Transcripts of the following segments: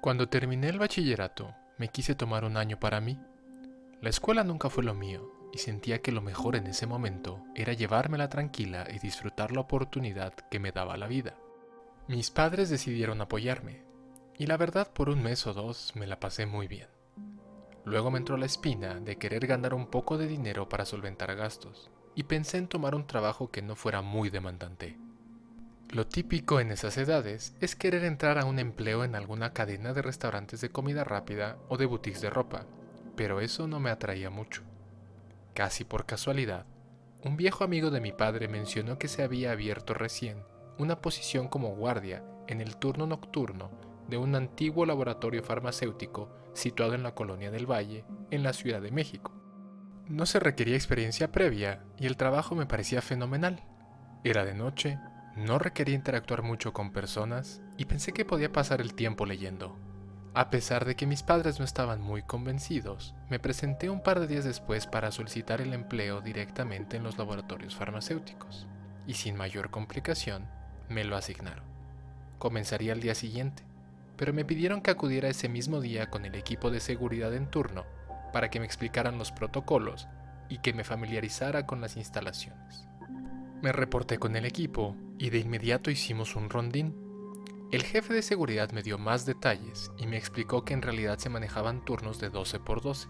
Cuando terminé el bachillerato, me quise tomar un año para mí. La escuela nunca fue lo mío y sentía que lo mejor en ese momento era llevármela tranquila y disfrutar la oportunidad que me daba la vida. Mis padres decidieron apoyarme y la verdad por un mes o dos me la pasé muy bien. Luego me entró la espina de querer ganar un poco de dinero para solventar gastos y pensé en tomar un trabajo que no fuera muy demandante. Lo típico en esas edades es querer entrar a un empleo en alguna cadena de restaurantes de comida rápida o de boutiques de ropa, pero eso no me atraía mucho. Casi por casualidad, un viejo amigo de mi padre mencionó que se había abierto recién una posición como guardia en el turno nocturno de un antiguo laboratorio farmacéutico situado en la colonia del Valle, en la Ciudad de México. No se requería experiencia previa y el trabajo me parecía fenomenal. Era de noche no requería interactuar mucho con personas y pensé que podía pasar el tiempo leyendo. A pesar de que mis padres no estaban muy convencidos, me presenté un par de días después para solicitar el empleo directamente en los laboratorios farmacéuticos, y sin mayor complicación, me lo asignaron. Comenzaría al día siguiente, pero me pidieron que acudiera ese mismo día con el equipo de seguridad en turno para que me explicaran los protocolos y que me familiarizara con las instalaciones. Me reporté con el equipo y de inmediato hicimos un rondín. El jefe de seguridad me dio más detalles y me explicó que en realidad se manejaban turnos de 12 por 12,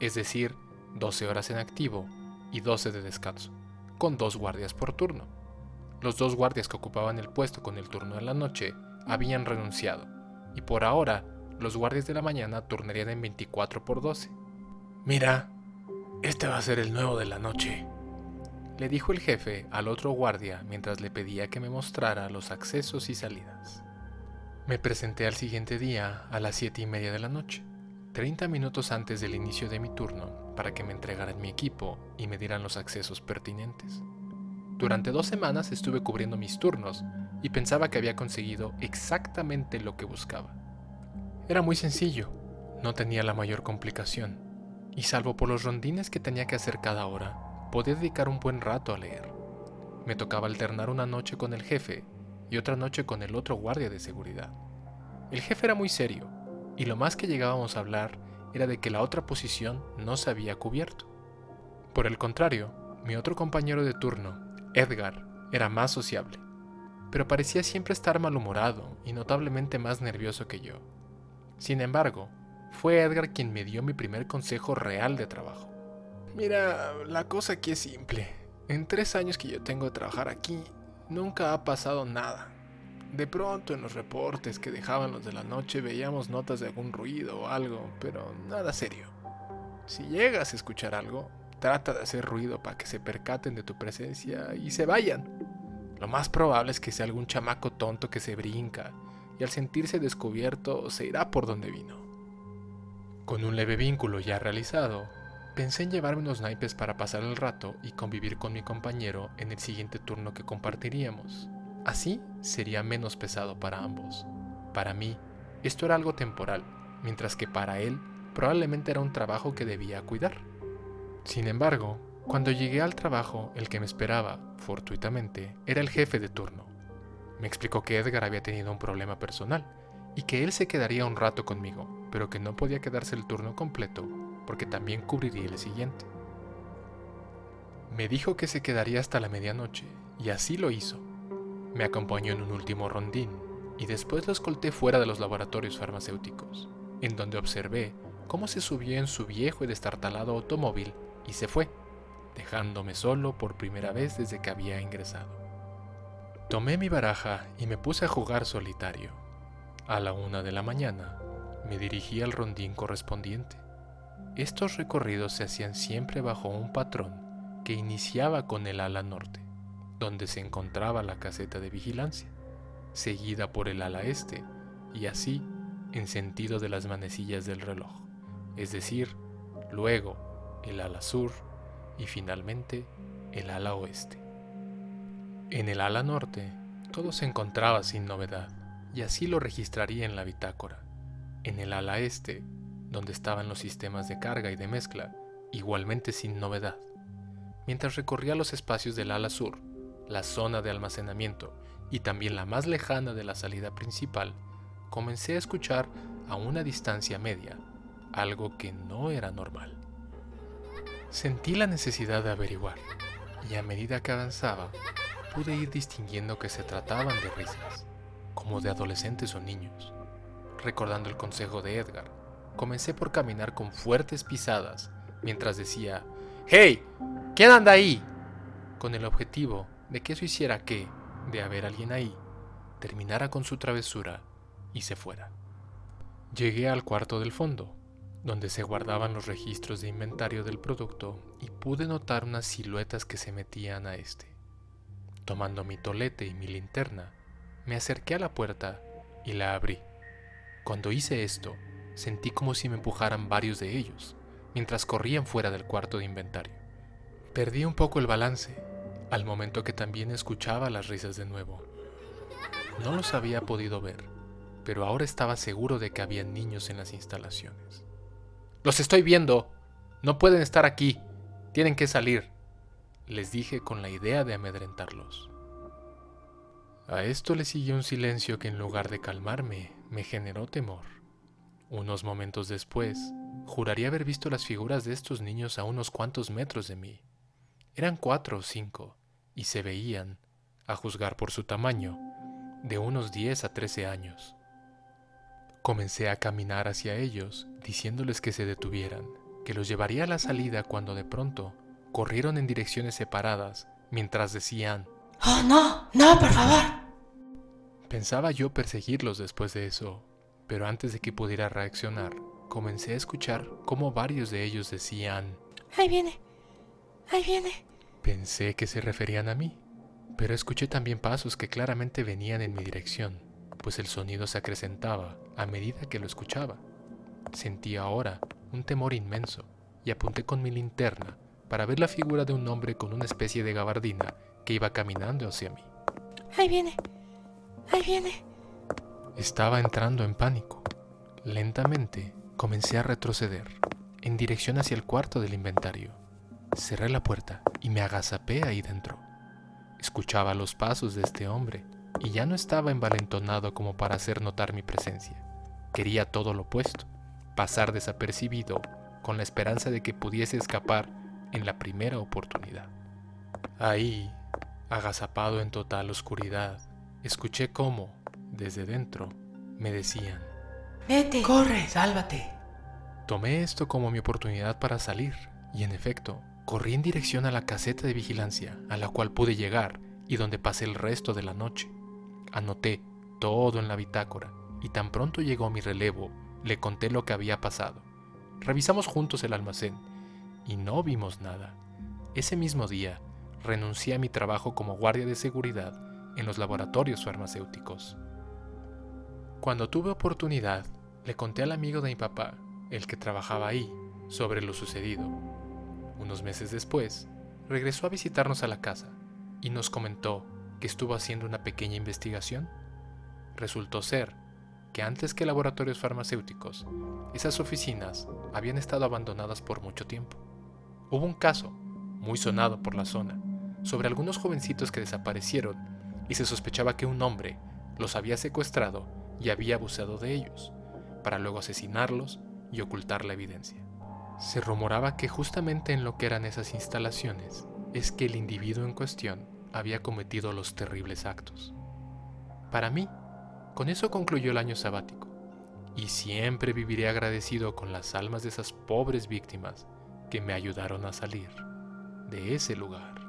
es decir, 12 horas en activo y 12 de descanso, con dos guardias por turno. Los dos guardias que ocupaban el puesto con el turno de la noche habían renunciado, y por ahora los guardias de la mañana turnarían en 24 por 12. Mira, este va a ser el nuevo de la noche, le dijo el jefe al otro guardia mientras le pedía que me mostrara los accesos y salidas. Me presenté al siguiente día a las siete y media de la noche, 30 minutos antes del inicio de mi turno, para que me entregaran mi equipo y me dieran los accesos pertinentes. Durante dos semanas estuve cubriendo mis turnos y pensaba que había conseguido exactamente lo que buscaba. Era muy sencillo, no tenía la mayor complicación, y salvo por los rondines que tenía que hacer cada hora, podía dedicar un buen rato a leer. Me tocaba alternar una noche con el jefe y otra noche con el otro guardia de seguridad. El jefe era muy serio, y lo más que llegábamos a hablar era de que la otra posición no se había cubierto. Por el contrario, mi otro compañero de turno, Edgar, era más sociable, pero parecía siempre estar malhumorado y notablemente más nervioso que yo. Sin embargo, fue Edgar quien me dio mi primer consejo real de trabajo. Mira, la cosa aquí es simple. En tres años que yo tengo de trabajar aquí, nunca ha pasado nada. De pronto en los reportes que dejaban los de la noche veíamos notas de algún ruido o algo, pero nada serio. Si llegas a escuchar algo, trata de hacer ruido para que se percaten de tu presencia y se vayan. Lo más probable es que sea algún chamaco tonto que se brinca y al sentirse descubierto se irá por donde vino. Con un leve vínculo ya realizado, Pensé en llevarme unos naipes para pasar el rato y convivir con mi compañero en el siguiente turno que compartiríamos. Así sería menos pesado para ambos. Para mí, esto era algo temporal, mientras que para él probablemente era un trabajo que debía cuidar. Sin embargo, cuando llegué al trabajo, el que me esperaba, fortuitamente, era el jefe de turno. Me explicó que Edgar había tenido un problema personal y que él se quedaría un rato conmigo, pero que no podía quedarse el turno completo porque también cubriría el siguiente. Me dijo que se quedaría hasta la medianoche, y así lo hizo. Me acompañó en un último rondín, y después lo escolté fuera de los laboratorios farmacéuticos, en donde observé cómo se subió en su viejo y destartalado automóvil y se fue, dejándome solo por primera vez desde que había ingresado. Tomé mi baraja y me puse a jugar solitario. A la una de la mañana me dirigí al rondín correspondiente. Estos recorridos se hacían siempre bajo un patrón que iniciaba con el ala norte, donde se encontraba la caseta de vigilancia, seguida por el ala este, y así en sentido de las manecillas del reloj, es decir, luego el ala sur y finalmente el ala oeste. En el ala norte todo se encontraba sin novedad, y así lo registraría en la bitácora. En el ala este donde estaban los sistemas de carga y de mezcla, igualmente sin novedad. Mientras recorría los espacios del ala sur, la zona de almacenamiento y también la más lejana de la salida principal, comencé a escuchar a una distancia media, algo que no era normal. Sentí la necesidad de averiguar, y a medida que avanzaba, pude ir distinguiendo que se trataban de risas, como de adolescentes o niños. Recordando el consejo de Edgar, comencé por caminar con fuertes pisadas mientras decía, ¡Hey! ¿Quién anda ahí? Con el objetivo de que eso hiciera que, de haber alguien ahí, terminara con su travesura y se fuera. Llegué al cuarto del fondo, donde se guardaban los registros de inventario del producto y pude notar unas siluetas que se metían a este. Tomando mi tolete y mi linterna, me acerqué a la puerta y la abrí. Cuando hice esto, sentí como si me empujaran varios de ellos, mientras corrían fuera del cuarto de inventario. Perdí un poco el balance, al momento que también escuchaba las risas de nuevo. No los había podido ver, pero ahora estaba seguro de que había niños en las instalaciones. Los estoy viendo. No pueden estar aquí. Tienen que salir. Les dije con la idea de amedrentarlos. A esto le siguió un silencio que en lugar de calmarme, me generó temor. Unos momentos después, juraría haber visto las figuras de estos niños a unos cuantos metros de mí. Eran cuatro o cinco, y se veían, a juzgar por su tamaño, de unos diez a trece años. Comencé a caminar hacia ellos, diciéndoles que se detuvieran, que los llevaría a la salida cuando de pronto corrieron en direcciones separadas mientras decían, ¡Oh, no! ¡No, por favor! Pensaba yo perseguirlos después de eso, pero antes de que pudiera reaccionar, comencé a escuchar cómo varios de ellos decían, ¡Ahí viene! ¡Ahí viene! Pensé que se referían a mí, pero escuché también pasos que claramente venían en mi dirección pues el sonido se acrecentaba a medida que lo escuchaba. Sentí ahora un temor inmenso y apunté con mi linterna para ver la figura de un hombre con una especie de gabardina que iba caminando hacia mí. Ahí viene, ahí viene. Estaba entrando en pánico. Lentamente comencé a retroceder en dirección hacia el cuarto del inventario. Cerré la puerta y me agazapé ahí dentro. Escuchaba los pasos de este hombre y ya no estaba envalentonado como para hacer notar mi presencia. Quería todo lo opuesto, pasar desapercibido con la esperanza de que pudiese escapar en la primera oportunidad. Ahí, agazapado en total oscuridad, escuché cómo, desde dentro, me decían, Vete, corre, sálvate. Tomé esto como mi oportunidad para salir, y en efecto, corrí en dirección a la caseta de vigilancia a la cual pude llegar y donde pasé el resto de la noche. Anoté todo en la bitácora y tan pronto llegó mi relevo, le conté lo que había pasado. Revisamos juntos el almacén y no vimos nada. Ese mismo día renuncié a mi trabajo como guardia de seguridad en los laboratorios farmacéuticos. Cuando tuve oportunidad, le conté al amigo de mi papá, el que trabajaba ahí, sobre lo sucedido. Unos meses después, regresó a visitarnos a la casa y nos comentó que estuvo haciendo una pequeña investigación, resultó ser que antes que laboratorios farmacéuticos, esas oficinas habían estado abandonadas por mucho tiempo. Hubo un caso, muy sonado por la zona, sobre algunos jovencitos que desaparecieron y se sospechaba que un hombre los había secuestrado y había abusado de ellos, para luego asesinarlos y ocultar la evidencia. Se rumoraba que justamente en lo que eran esas instalaciones es que el individuo en cuestión había cometido los terribles actos. Para mí, con eso concluyó el año sabático, y siempre viviré agradecido con las almas de esas pobres víctimas que me ayudaron a salir de ese lugar.